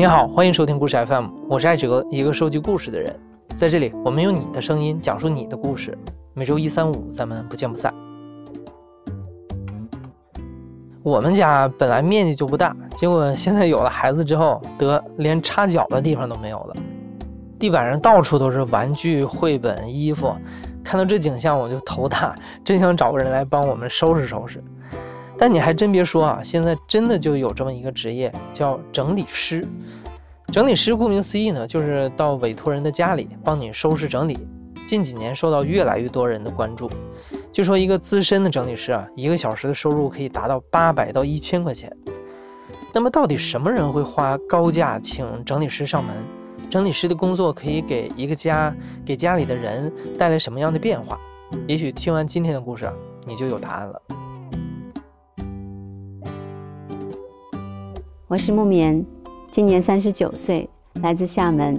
你好，欢迎收听故事 FM，我是艾哲，一个收集故事的人。在这里，我们用你的声音讲述你的故事。每周一、三、五，咱们不见不散。我们家本来面积就不大，结果现在有了孩子之后，得连插脚的地方都没有了。地板上到处都是玩具、绘本、衣服，看到这景象我就头大，真想找个人来帮我们收拾收拾。但你还真别说啊，现在真的就有这么一个职业，叫整理师。整理师顾名思义呢，就是到委托人的家里帮你收拾整理。近几年受到越来越多人的关注。据说一个资深的整理师啊，一个小时的收入可以达到八百到一千块钱。那么到底什么人会花高价请整理师上门？整理师的工作可以给一个家、给家里的人带来什么样的变化？也许听完今天的故事，你就有答案了。我是木棉，今年三十九岁，来自厦门。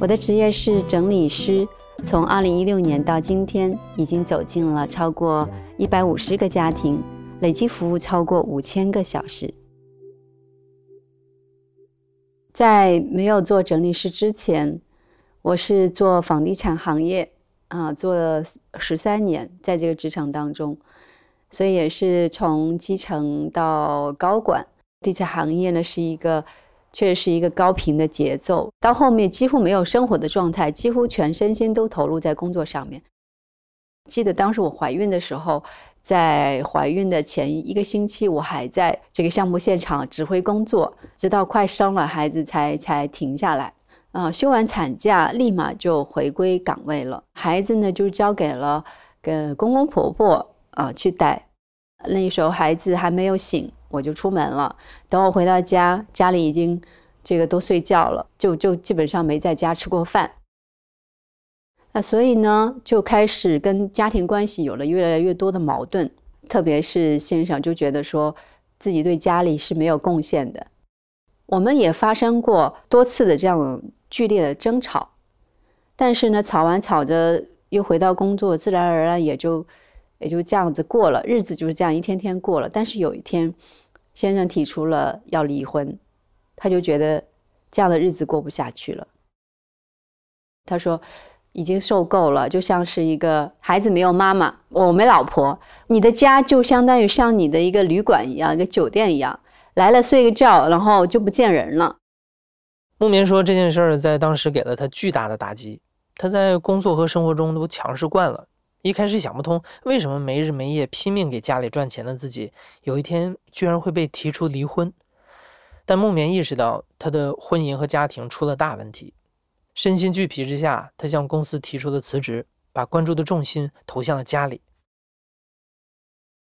我的职业是整理师，从二零一六年到今天，已经走进了超过一百五十个家庭，累计服务超过五千个小时。在没有做整理师之前，我是做房地产行业啊，做了十三年，在这个职场当中，所以也是从基层到高管。地产行业呢是一个，确实是一个高频的节奏，到后面几乎没有生活的状态，几乎全身心都投入在工作上面。记得当时我怀孕的时候，在怀孕的前一个星期，我还在这个项目现场指挥工作，直到快生了孩子才才停下来。啊，休完产假立马就回归岗位了，孩子呢就交给了跟公公婆婆啊去带。那时候孩子还没有醒。我就出门了，等我回到家，家里已经这个都睡觉了，就就基本上没在家吃过饭。那所以呢，就开始跟家庭关系有了越来越多的矛盾，特别是先生就觉得说自己对家里是没有贡献的。我们也发生过多次的这样剧烈的争吵，但是呢，吵完吵着又回到工作，自然而然也就也就这样子过了，日子就是这样一天天过了。但是有一天。先生提出了要离婚，他就觉得这样的日子过不下去了。他说已经受够了，就像是一个孩子没有妈妈，我没老婆，你的家就相当于像你的一个旅馆一样，一个酒店一样，来了睡个觉，然后就不见人了。木棉说这件事儿在当时给了他巨大的打击，他在工作和生活中都强势惯了。一开始想不通，为什么没日没夜拼命给家里赚钱的自己，有一天居然会被提出离婚。但木棉意识到他的婚姻和家庭出了大问题，身心俱疲之下，他向公司提出了辞职，把关注的重心投向了家里。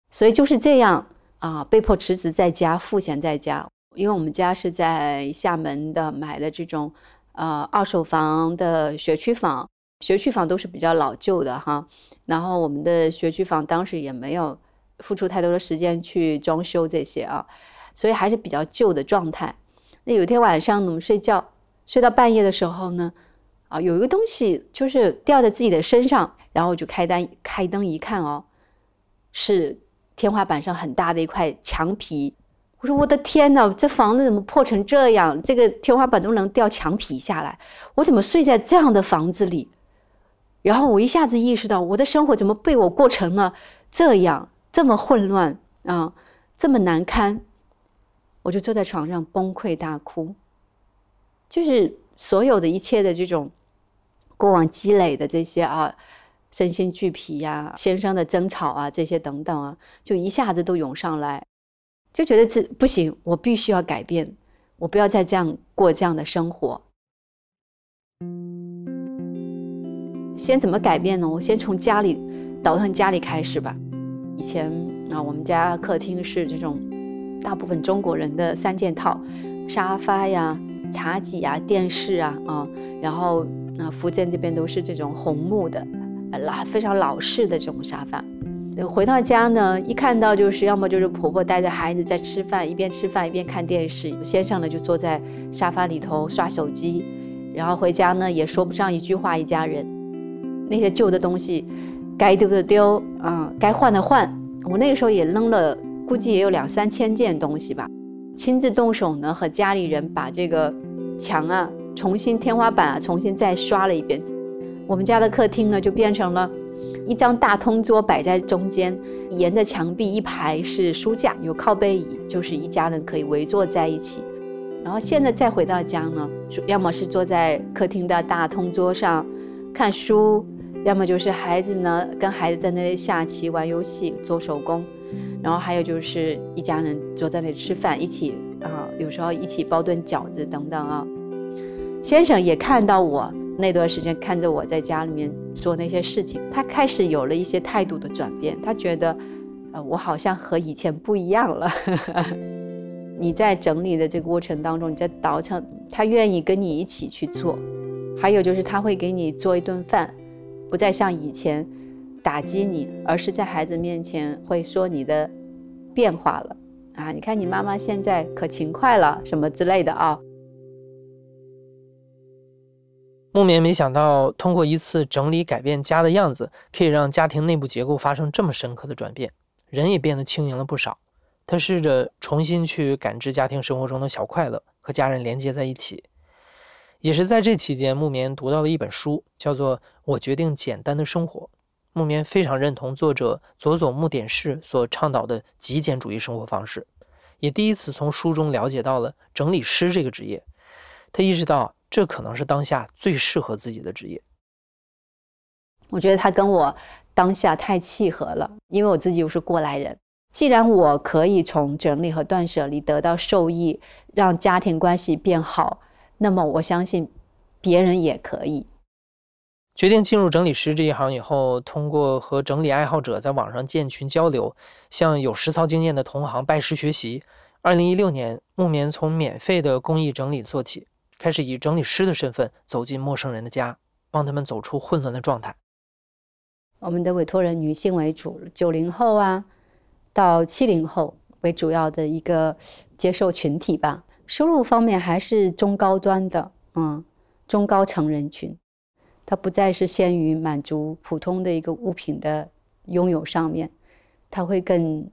所以就是这样啊，被迫辞职在家，赋闲在家。因为我们家是在厦门的，买的这种呃二手房的学区房。学区房都是比较老旧的哈，然后我们的学区房当时也没有付出太多的时间去装修这些啊，所以还是比较旧的状态。那有一天晚上我们睡觉，睡到半夜的时候呢，啊，有一个东西就是掉在自己的身上，然后我就开灯开灯一看哦，是天花板上很大的一块墙皮。我说我的天哪，这房子怎么破成这样？这个天花板都能掉墙皮下来，我怎么睡在这样的房子里？然后我一下子意识到，我的生活怎么被我过成了这样，这么混乱啊，这么难堪，我就坐在床上崩溃大哭。就是所有的一切的这种过往积累的这些啊，身心俱疲呀，先生的争吵啊，这些等等啊，就一下子都涌上来，就觉得这不行，我必须要改变，我不要再这样过这样的生活。先怎么改变呢？我先从家里倒腾家里开始吧。以前啊，我们家客厅是这种大部分中国人的三件套：沙发呀、茶几呀、电视啊啊。然后那福建这边都是这种红木的，老非常老式的这种沙发。回到家呢，一看到就是要么就是婆婆带着孩子在吃饭，一边吃饭一边看电视，先生呢就坐在沙发里头刷手机。然后回家呢也说不上一句话，一家人。那些旧的东西，该丢的丢啊，该换的换。我那个时候也扔了，估计也有两三千件东西吧。亲自动手呢，和家里人把这个墙啊，重新天花板啊，重新再刷了一遍。我们家的客厅呢，就变成了一张大通桌摆在中间，沿着墙壁一排是书架，有靠背椅，就是一家人可以围坐在一起。然后现在再回到家呢，要么是坐在客厅的大通桌上看书，要么就是孩子呢跟孩子在那里下棋、玩游戏、做手工，然后还有就是一家人坐在那里吃饭，一起啊，有时候一起包顿饺子等等啊。先生也看到我那段时间看着我在家里面做那些事情，他开始有了一些态度的转变，他觉得，呃，我好像和以前不一样了。你在整理的这个过程当中，你在倒腾，他愿意跟你一起去做。还有就是他会给你做一顿饭，不再像以前打击你，而是在孩子面前会说你的变化了啊！你看你妈妈现在可勤快了，什么之类的啊。木棉没想到，通过一次整理改变家的样子，可以让家庭内部结构发生这么深刻的转变，人也变得轻盈了不少。他试着重新去感知家庭生活中的小快乐，和家人连接在一起。也是在这期间，木棉读到了一本书，叫做《我决定简单的生活》。木棉非常认同作者佐佐木典士所倡导的极简主义生活方式，也第一次从书中了解到了整理师这个职业。他意识到，这可能是当下最适合自己的职业。我觉得他跟我当下太契合了，因为我自己又是过来人。既然我可以从整理和断舍离得到受益，让家庭关系变好，那么我相信别人也可以。决定进入整理师这一行以后，通过和整理爱好者在网上建群交流，向有实操经验的同行拜师学习。二零一六年，木棉从免费的公益整理做起，开始以整理师的身份走进陌生人的家，帮他们走出混乱的状态。我们的委托人女性为主，九零后啊。到七零后为主要的一个接受群体吧，收入方面还是中高端的，嗯，中高层人群，它不再是限于满足普通的一个物品的拥有上面，他会更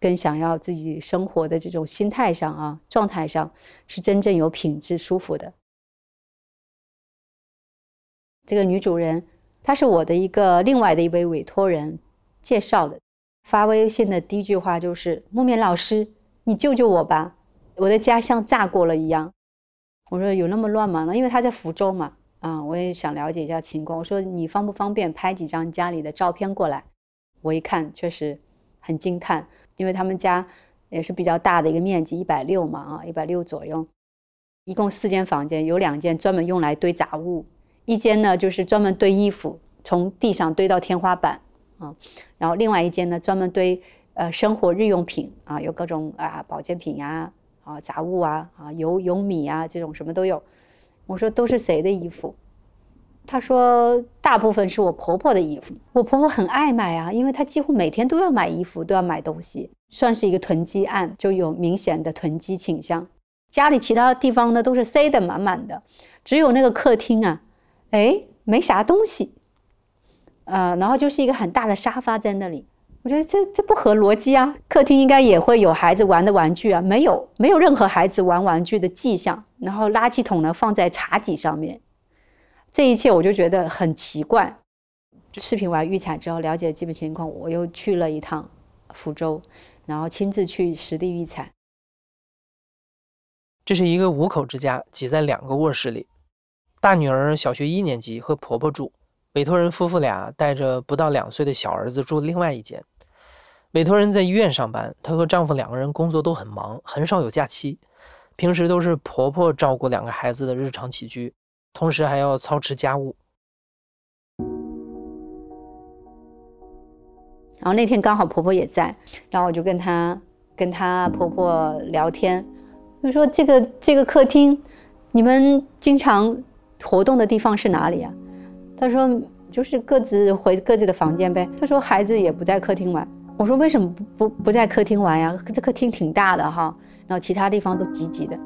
更想要自己生活的这种心态上啊，状态上是真正有品质、舒服的。这个女主人，她是我的一个另外的一位委托人介绍的。发微信的第一句话就是：“木棉老师，你救救我吧，我的家像炸过了一样。”我说：“有那么乱吗？”那因为他在福州嘛，啊，我也想了解一下情况。我说：“你方不方便拍几张家里的照片过来？”我一看，确实很惊叹，因为他们家也是比较大的一个面积，一百六嘛，啊，一百六左右，一共四间房间，有两间专门用来堆杂物，一间呢就是专门堆衣服，从地上堆到天花板。啊，然后另外一间呢，专门堆呃生活日用品啊，有各种啊保健品呀，啊杂物啊，啊油油米啊这种什么都有。我说都是谁的衣服？他说大部分是我婆婆的衣服。我婆婆很爱买啊，因为她几乎每天都要买衣服，都要买东西，算是一个囤积案，就有明显的囤积倾向。家里其他地方呢都是塞得满满的，只有那个客厅啊，哎没啥东西。呃，然后就是一个很大的沙发在那里，我觉得这这不合逻辑啊。客厅应该也会有孩子玩的玩具啊，没有，没有任何孩子玩玩具的迹象。然后垃圾桶呢放在茶几上面，这一切我就觉得很奇怪。视频完预产之后，了解基本情况，我又去了一趟福州，然后亲自去实地预产。这是一个五口之家，挤在两个卧室里，大女儿小学一年级和婆婆住。委托人夫妇俩带着不到两岁的小儿子住另外一间。委托人在医院上班，她和丈夫两个人工作都很忙，很少有假期。平时都是婆婆照顾两个孩子的日常起居，同时还要操持家务。然后那天刚好婆婆也在，然后我就跟她跟她婆婆聊天，就说这个这个客厅，你们经常活动的地方是哪里啊？他说：“就是各自回各自的房间呗。”他说：“孩子也不在客厅玩。”我说：“为什么不不不在客厅玩呀？这客厅挺大的哈，然后其他地方都挤挤的。”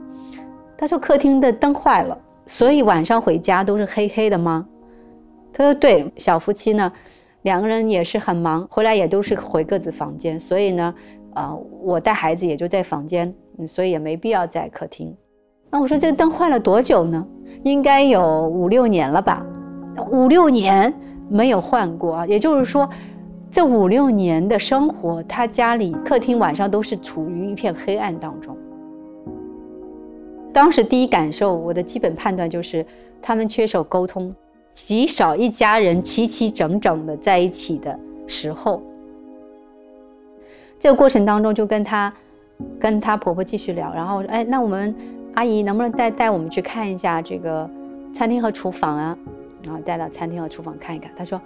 他说：“客厅的灯坏了，所以晚上回家都是黑黑的吗？”他说：“对，小夫妻呢，两个人也是很忙，回来也都是回各自房间，所以呢，呃，我带孩子也就在房间，所以也没必要在客厅。”那我说这个灯坏了多久呢？应该有五六年了吧？五六年没有换过，也就是说，这五六年的生活，他家里客厅晚上都是处于一片黑暗当中。当时第一感受，我的基本判断就是，他们缺少沟通，极少一家人齐齐整整的在一起的时候。这个过程当中，就跟他，跟他婆婆继续聊，然后说：“哎，那我们阿姨能不能带带我们去看一下这个餐厅和厨房啊？”然后带到餐厅和厨房看一看。他说：“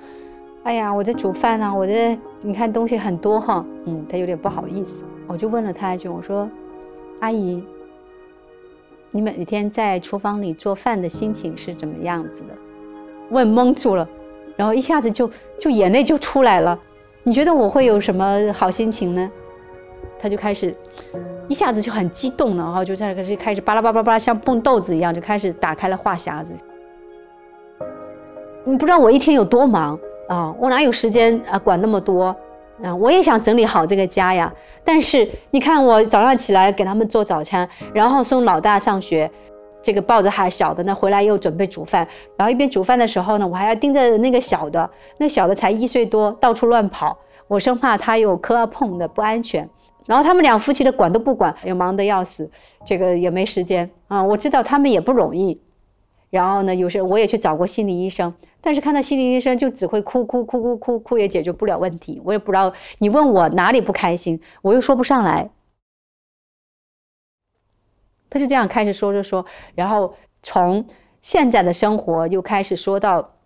哎呀，我在煮饭呢，我这你看东西很多哈。”嗯，他有点不好意思。我就问了他一句：“我说，阿姨。”你每天在厨房里做饭的心情是怎么样子的？问懵住了，然后一下子就就眼泪就出来了。你觉得我会有什么好心情呢？他就开始一下子就很激动了，然后就在开始开始巴拉巴拉巴拉像蹦豆子一样，就开始打开了话匣子。你不知道我一天有多忙啊，我哪有时间啊管那么多？啊，我也想整理好这个家呀，但是你看我早上起来给他们做早餐，然后送老大上学，这个抱着还小的呢，回来又准备煮饭，然后一边煮饭的时候呢，我还要盯着那个小的，那小的才一岁多，到处乱跑，我生怕他有磕碰的不安全。然后他们两夫妻的管都不管，又忙得要死，这个也没时间啊。我知道他们也不容易。然后呢，有时我也去找过心理医生，但是看到心理医生就只会哭哭哭哭哭哭，也解决不了问题。我也不知道你问我哪里不开心，我又说不上来。他就这样开始说着说，然后从现在的生活又开始说到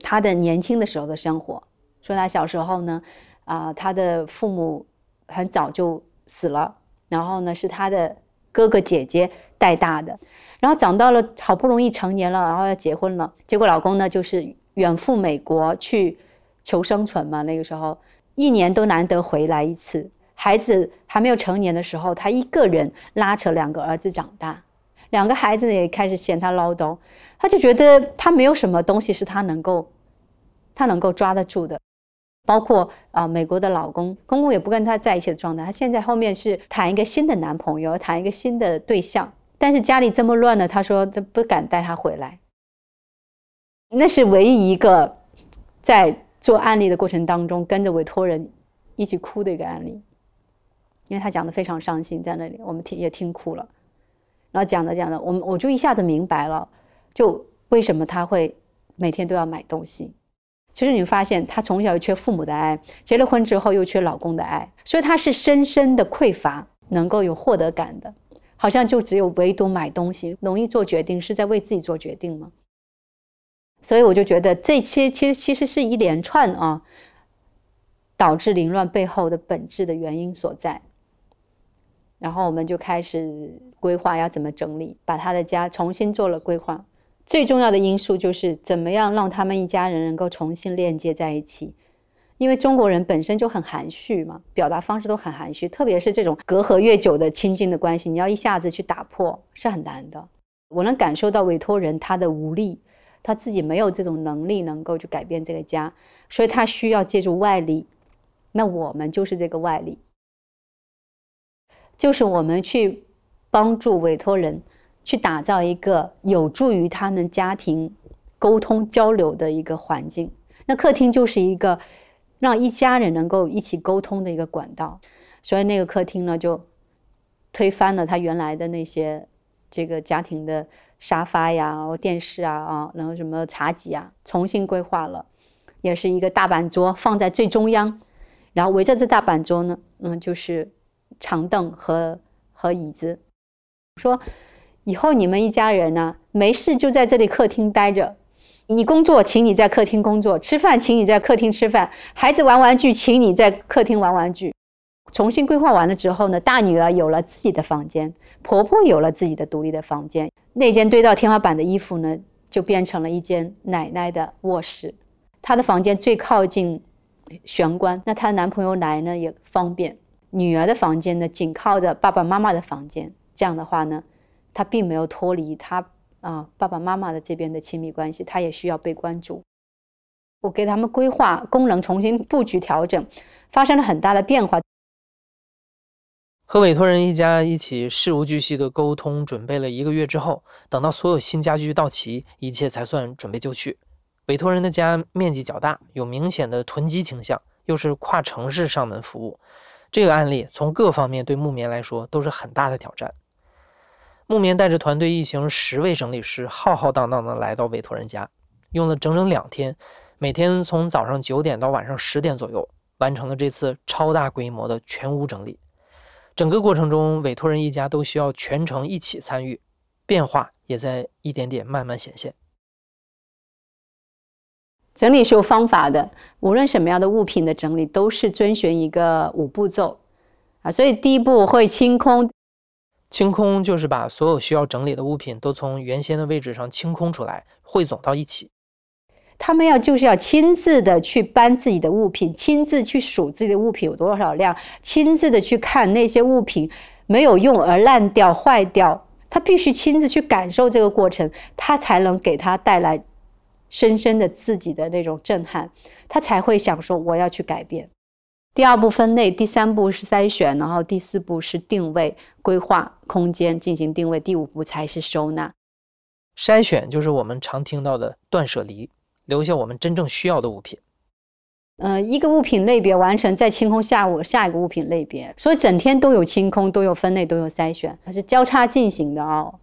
他的年轻的时候的生活，说他小时候呢，啊，他的父母很早就死了，然后呢是他的哥哥姐姐带大的。然后长到了好不容易成年了，然后要结婚了，结果老公呢就是远赴美国去求生存嘛。那个时候一年都难得回来一次，孩子还没有成年的时候，他一个人拉扯两个儿子长大，两个孩子也开始嫌他唠叨，他就觉得他没有什么东西是他能够他能够抓得住的，包括啊美国的老公，公公也不跟他在一起的状态，他现在后面是谈一个新的男朋友，谈一个新的对象。但是家里这么乱呢，他说他不敢带他回来。那是唯一一个在做案例的过程当中跟着委托人一起哭的一个案例，因为他讲的非常伤心，在那里我们听也听哭了。然后讲着讲着，我们我就一下子明白了，就为什么他会每天都要买东西。其实你发现他从小缺父母的爱，结了婚之后又缺老公的爱，所以他是深深的匮乏，能够有获得感的。好像就只有唯独买东西容易做决定，是在为自己做决定吗？所以我就觉得这些其实其实是一连串啊，导致凌乱背后的本质的原因所在。然后我们就开始规划要怎么整理，把他的家重新做了规划。最重要的因素就是怎么样让他们一家人能够重新链接在一起。因为中国人本身就很含蓄嘛，表达方式都很含蓄，特别是这种隔阂越久的亲近的关系，你要一下子去打破是很难的。我能感受到委托人他的无力，他自己没有这种能力能够去改变这个家，所以他需要借助外力。那我们就是这个外力，就是我们去帮助委托人去打造一个有助于他们家庭沟通交流的一个环境。那客厅就是一个。让一家人能够一起沟通的一个管道，所以那个客厅呢，就推翻了他原来的那些这个家庭的沙发呀、然后电视啊啊，然后什么茶几啊，重新规划了，也是一个大板桌放在最中央，然后围着这大板桌呢，嗯，就是长凳和和椅子。说以后你们一家人呢，没事就在这里客厅待着。你工作，请你在客厅工作；吃饭，请你在客厅吃饭；孩子玩玩具，请你在客厅玩玩具。重新规划完了之后呢，大女儿有了自己的房间，婆婆有了自己的独立的房间。那间堆到天花板的衣服呢，就变成了一间奶奶的卧室。她的房间最靠近玄关，那她男朋友来呢也方便。女儿的房间呢，紧靠着爸爸妈妈的房间。这样的话呢，她并没有脱离她。啊，爸爸妈妈的这边的亲密关系，他也需要被关注。我给他们规划功能，重新布局调整，发生了很大的变化。和委托人一家一起事无巨细的沟通，准备了一个月之后，等到所有新家具到齐，一切才算准备就绪。委托人的家面积较大，有明显的囤积倾向，又是跨城市上门服务，这个案例从各方面对木棉来说都是很大的挑战。木棉带着团队一行十位整理师，浩浩荡荡地来到委托人家，用了整整两天，每天从早上九点到晚上十点左右，完成了这次超大规模的全屋整理。整个过程中，委托人一家都需要全程一起参与，变化也在一点点慢慢显现。整理是有方法的，无论什么样的物品的整理，都是遵循一个五步骤啊。所以第一步会清空，清空就是把所有需要整理的物品都从原先的位置上清空出来，汇总到一起。他们要就是要亲自的去搬自己的物品，亲自去数自己的物品有多少量，亲自的去看那些物品没有用而烂掉、坏掉，他必须亲自去感受这个过程，他才能给他带来深深的自己的那种震撼，他才会想说我要去改变。第二步分类，第三步是筛选，然后第四步是定位、规划空间进行定位，第五步才是收纳。筛选就是我们常听到的断舍离。留下我们真正需要的物品。呃，一个物品类别完成，再清空下午下一个物品类别，所以整天都有清空，都有分类，都有筛选，它是交叉进行的哦。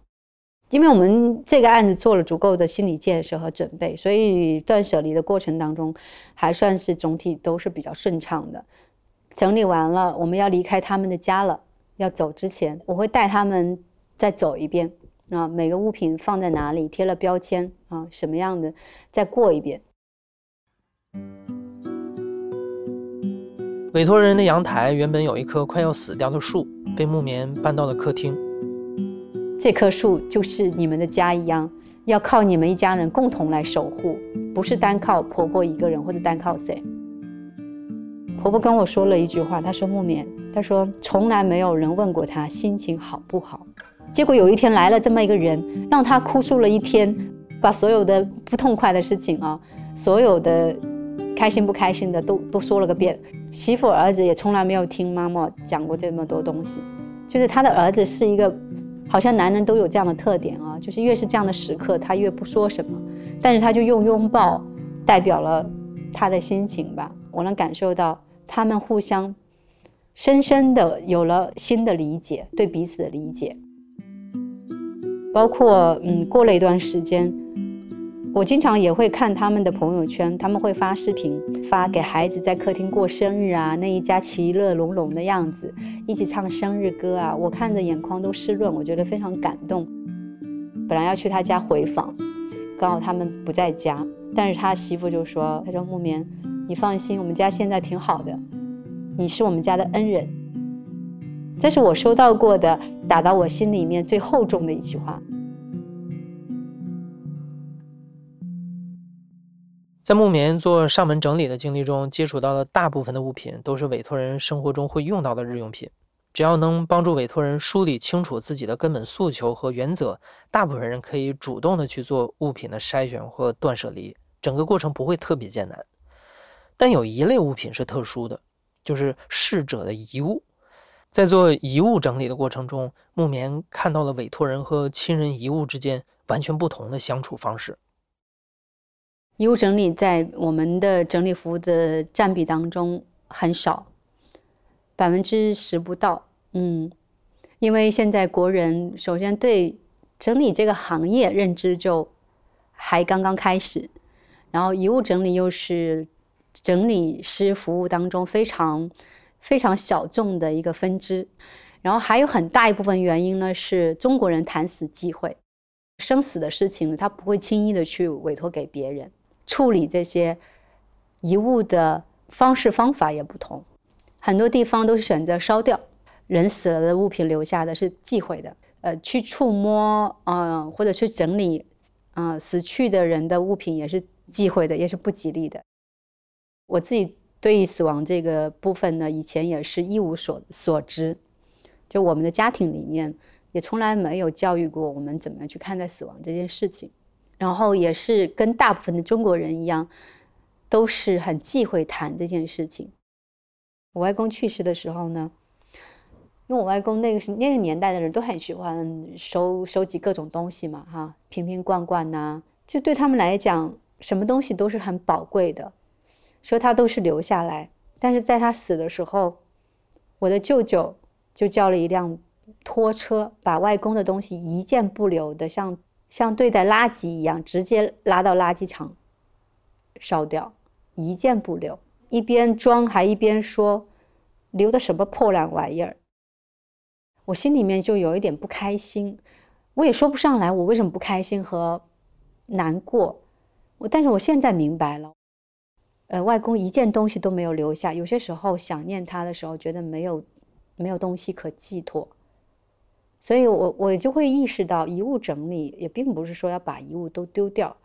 因为我们这个案子做了足够的心理建设和准备，所以断舍离的过程当中还算是总体都是比较顺畅的。整理完了，我们要离开他们的家了，要走之前，我会带他们再走一遍。啊，每个物品放在哪里，贴了标签啊，什么样的，再过一遍。委托人的阳台原本有一棵快要死掉的树，被木棉搬到了客厅。这棵树就是你们的家一样，要靠你们一家人共同来守护，不是单靠婆婆一个人或者单靠谁。婆婆跟我说了一句话，她说：“木棉，她说从来没有人问过她心情好不好。”结果有一天来了这么一个人，让她哭出了一天，把所有的不痛快的事情啊，所有的开心不开心的都都说了个遍。媳妇儿子也从来没有听妈妈讲过这么多东西，就是他的儿子是一个，好像男人都有这样的特点啊，就是越是这样的时刻，他越不说什么，但是他就用拥抱代表了他的心情吧。我能感受到他们互相深深的有了新的理解，对彼此的理解。包括嗯，过了一段时间，我经常也会看他们的朋友圈，他们会发视频，发给孩子在客厅过生日啊，那一家其乐融融的样子，一起唱生日歌啊，我看着眼眶都湿润，我觉得非常感动。本来要去他家回访，刚好他们不在家，但是他媳妇就说：“他说木棉，你放心，我们家现在挺好的，你是我们家的恩人。”这是我收到过的，打到我心里面最厚重的一句话。在木棉做上门整理的经历中，接触到的大部分的物品都是委托人生活中会用到的日用品。只要能帮助委托人梳理清楚自己的根本诉求和原则，大部分人可以主动的去做物品的筛选或断舍离，整个过程不会特别艰难。但有一类物品是特殊的，就是逝者的遗物。在做遗物整理的过程中，木棉看到了委托人和亲人遗物之间完全不同的相处方式。遗物整理在我们的整理服务的占比当中很少，百分之十不到。嗯，因为现在国人首先对整理这个行业认知就还刚刚开始，然后遗物整理又是整理师服务当中非常。非常小众的一个分支，然后还有很大一部分原因呢，是中国人谈死忌讳，生死的事情，他不会轻易的去委托给别人处理这些遗物的方式方法也不同，很多地方都是选择烧掉，人死了的物品留下的是忌讳的，呃，去触摸嗯或者去整理嗯死去的人的物品也是忌讳的，也是不吉利的，我自己。对于死亡这个部分呢，以前也是一无所所知，就我们的家庭里面也从来没有教育过我们怎么样去看待死亡这件事情，然后也是跟大部分的中国人一样，都是很忌讳谈这件事情。我外公去世的时候呢，因为我外公那个是那个年代的人都很喜欢收收集各种东西嘛，哈，瓶瓶罐罐呐，就对他们来讲，什么东西都是很宝贵的，说他都是留下来。但是在他死的时候，我的舅舅就叫了一辆拖车，把外公的东西一件不留的，像像对待垃圾一样，直接拉到垃圾场烧掉，一件不留。一边装还一边说：“留的什么破烂玩意儿。”我心里面就有一点不开心，我也说不上来我为什么不开心和难过。我但是我现在明白了，呃，外公一件东西都没有留下。有些时候想念他的时候，觉得没有没有东西可寄托，所以我我就会意识到，遗物整理也并不是说要把遗物都丢掉，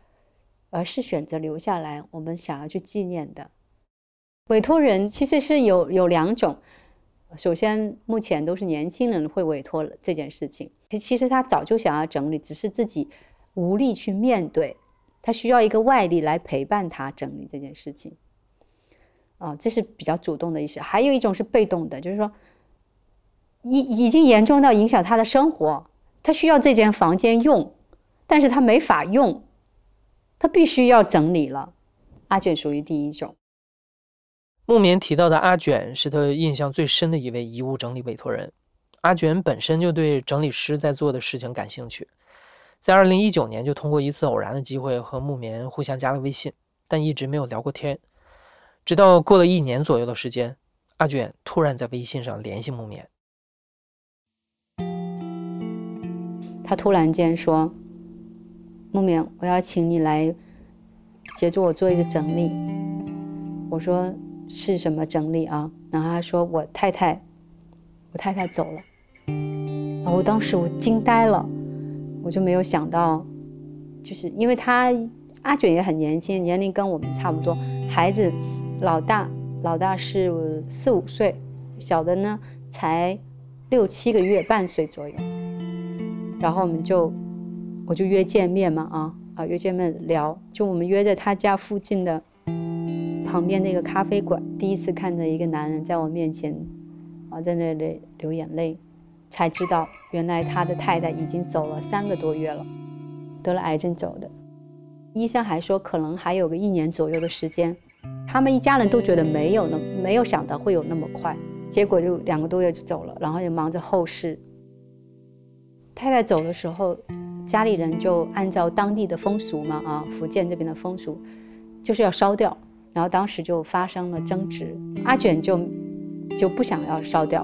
而是选择留下来我们想要去纪念的。委托人其实是有有两种。首先，目前都是年轻人会委托这件事情。其实他早就想要整理，只是自己无力去面对，他需要一个外力来陪伴他整理这件事情。啊，这是比较主动的意识。还有一种是被动的，就是说，已已经严重到影响他的生活，他需要这间房间用，但是他没法用，他必须要整理了。阿卷属于第一种。木棉提到的阿卷是他印象最深的一位遗物整理委托人。阿卷本身就对整理师在做的事情感兴趣，在二零一九年就通过一次偶然的机会和木棉互相加了微信，但一直没有聊过天。直到过了一年左右的时间，阿卷突然在微信上联系木棉。他突然间说：“木棉，我要请你来协助我做一个整理。”我说。是什么整理啊？然后他说我太太，我太太走了。然后我当时我惊呆了，我就没有想到，就是因为他阿卷也很年轻，年龄跟我们差不多。孩子老大老大是四五岁，小的呢才六七个月半岁左右。然后我们就我就约见面嘛啊啊约见面聊，就我们约在他家附近的。旁边那个咖啡馆，第一次看着一个男人在我面前，啊，在那里流眼泪，才知道原来他的太太已经走了三个多月了，得了癌症走的。医生还说可能还有个一年左右的时间。他们一家人都觉得没有那没有想到会有那么快，结果就两个多月就走了，然后也忙着后事。太太走的时候，家里人就按照当地的风俗嘛，啊，福建这边的风俗，就是要烧掉。然后当时就发生了争执，阿卷就就不想要烧掉，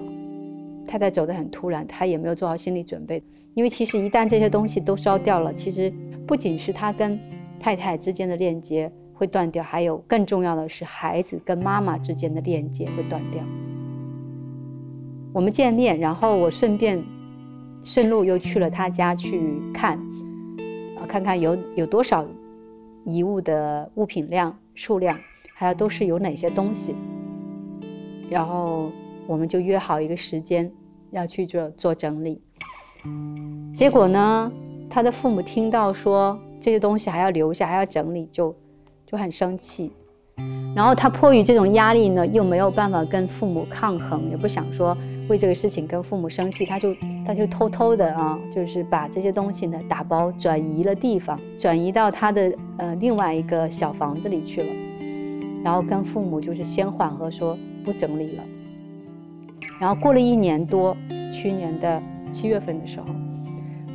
太太走得很突然，他也没有做好心理准备，因为其实一旦这些东西都烧掉了，其实不仅是他跟太太之间的链接会断掉，还有更重要的是孩子跟妈妈之间的链接会断掉。我们见面，然后我顺便顺路又去了他家去看，啊，看看有有多少遗物的物品量数量。还有都是有哪些东西，然后我们就约好一个时间要去做做整理。结果呢，他的父母听到说这些东西还要留下，还要整理，就就很生气。然后他迫于这种压力呢，又没有办法跟父母抗衡，也不想说为这个事情跟父母生气，他就他就偷偷的啊，就是把这些东西呢打包转移了地方，转移到他的呃另外一个小房子里去了。然后跟父母就是先缓和，说不整理了。然后过了一年多，去年的七月份的时候，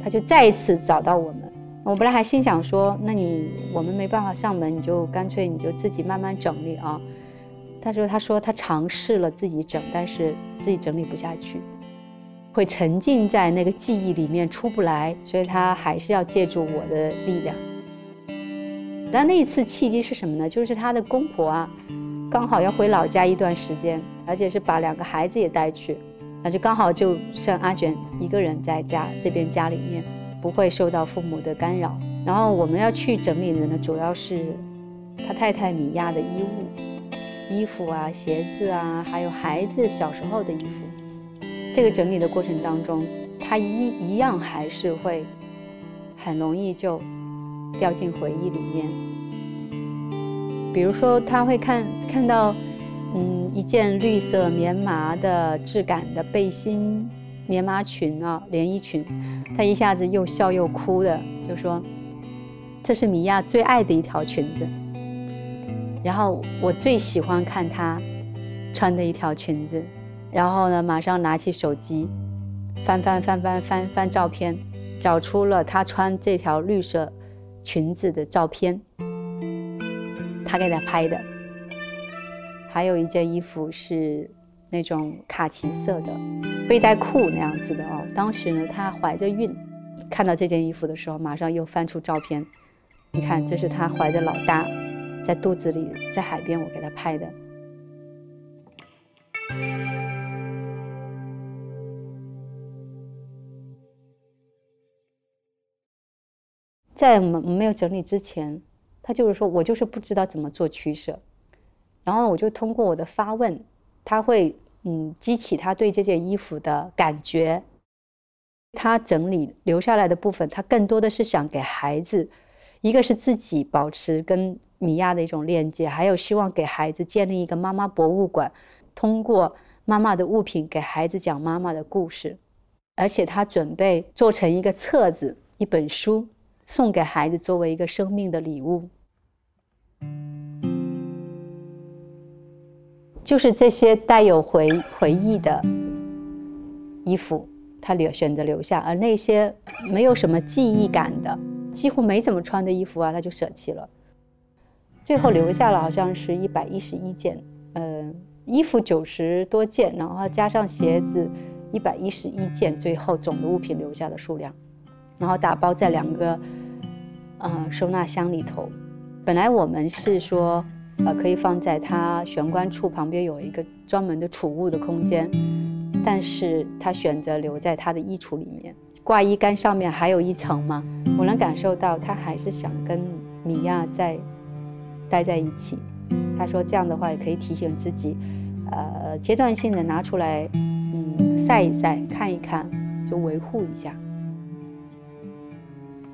他就再一次找到我们。我本来还心想说，那你我们没办法上门，你就干脆你就自己慢慢整理啊。他说他说他尝试了自己整，但是自己整理不下去，会沉浸在那个记忆里面出不来，所以他还是要借助我的力量。但那一次契机是什么呢？就是他的公婆啊，刚好要回老家一段时间，而且是把两个孩子也带去，那就刚好就剩阿卷一个人在家这边家里面，不会受到父母的干扰。然后我们要去整理的呢，主要是他太太米娅的衣物、衣服啊、鞋子啊，还有孩子小时候的衣服。这个整理的过程当中，他一一样还是会很容易就。掉进回忆里面，比如说他会看看到嗯，一件绿色棉麻的质感的背心棉麻裙啊，连衣裙，她一下子又笑又哭的，就说：“这是米娅最爱的一条裙子。”然后我最喜欢看她穿的一条裙子，然后呢，马上拿起手机，翻翻翻翻翻翻照片，找出了她穿这条绿色裙子的照片，他给她拍的。还有一件衣服是那种卡其色的背带裤那样子的哦。当时呢，她怀着孕，看到这件衣服的时候，马上又翻出照片，你看，这是她怀着老大。在肚子里，在海边，我给他拍的。在我们没有整理之前，他就是说我就是不知道怎么做取舍，然后我就通过我的发问，他会嗯激起他对这件衣服的感觉。他整理留下来的部分，他更多的是想给孩子，一个是自己保持跟。米娅的一种链接，还有希望给孩子建立一个妈妈博物馆，通过妈妈的物品给孩子讲妈妈的故事，而且他准备做成一个册子、一本书，送给孩子作为一个生命的礼物。就是这些带有回回忆的衣服，他留选择留下，而那些没有什么记忆感的、几乎没怎么穿的衣服啊，他就舍弃了。最后留下了好像是一百一十一件，呃，衣服九十多件，然后加上鞋子一百一十一件，最后总的物品留下的数量，然后打包在两个呃收纳箱里头。本来我们是说，呃，可以放在它玄关处旁边有一个专门的储物的空间，但是他选择留在他的衣橱里面。挂衣杆上面还有一层嘛，我能感受到他还是想跟米娅在。待在一起，他说这样的话也可以提醒自己，呃，阶段性的拿出来，嗯，晒一晒，看一看，就维护一下。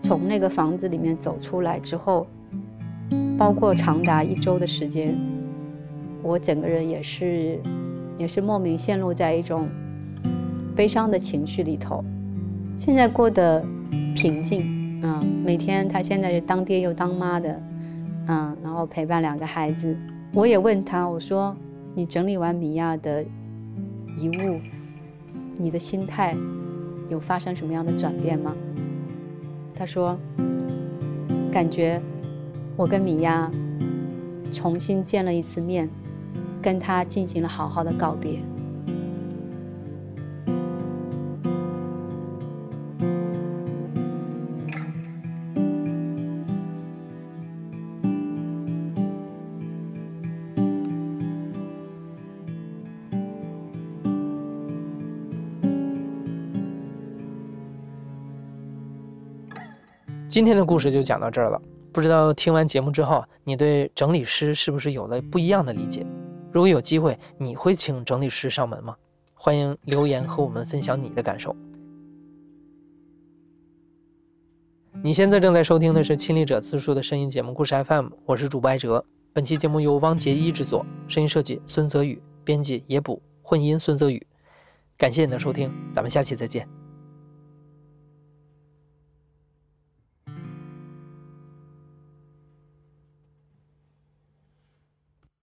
从那个房子里面走出来之后，包括长达一周的时间，我整个人也是，也是莫名陷入在一种悲伤的情绪里头。现在过得平静，啊，每天他现在是当爹又当妈的。嗯，然后陪伴两个孩子，我也问他，我说：“你整理完米娅的遗物，你的心态有发生什么样的转变吗？”他说：“感觉我跟米娅重新见了一次面，跟她进行了好好的告别。”今天的故事就讲到这儿了。不知道听完节目之后，你对整理师是不是有了不一样的理解？如果有机会，你会请整理师上门吗？欢迎留言和我们分享你的感受。你现在正在收听的是亲历者自述的声音节目故事 FM，我是主播艾哲。本期节目由汪杰一制作，声音设计孙泽宇，编辑野捕，混音孙泽宇。感谢你的收听，咱们下期再见。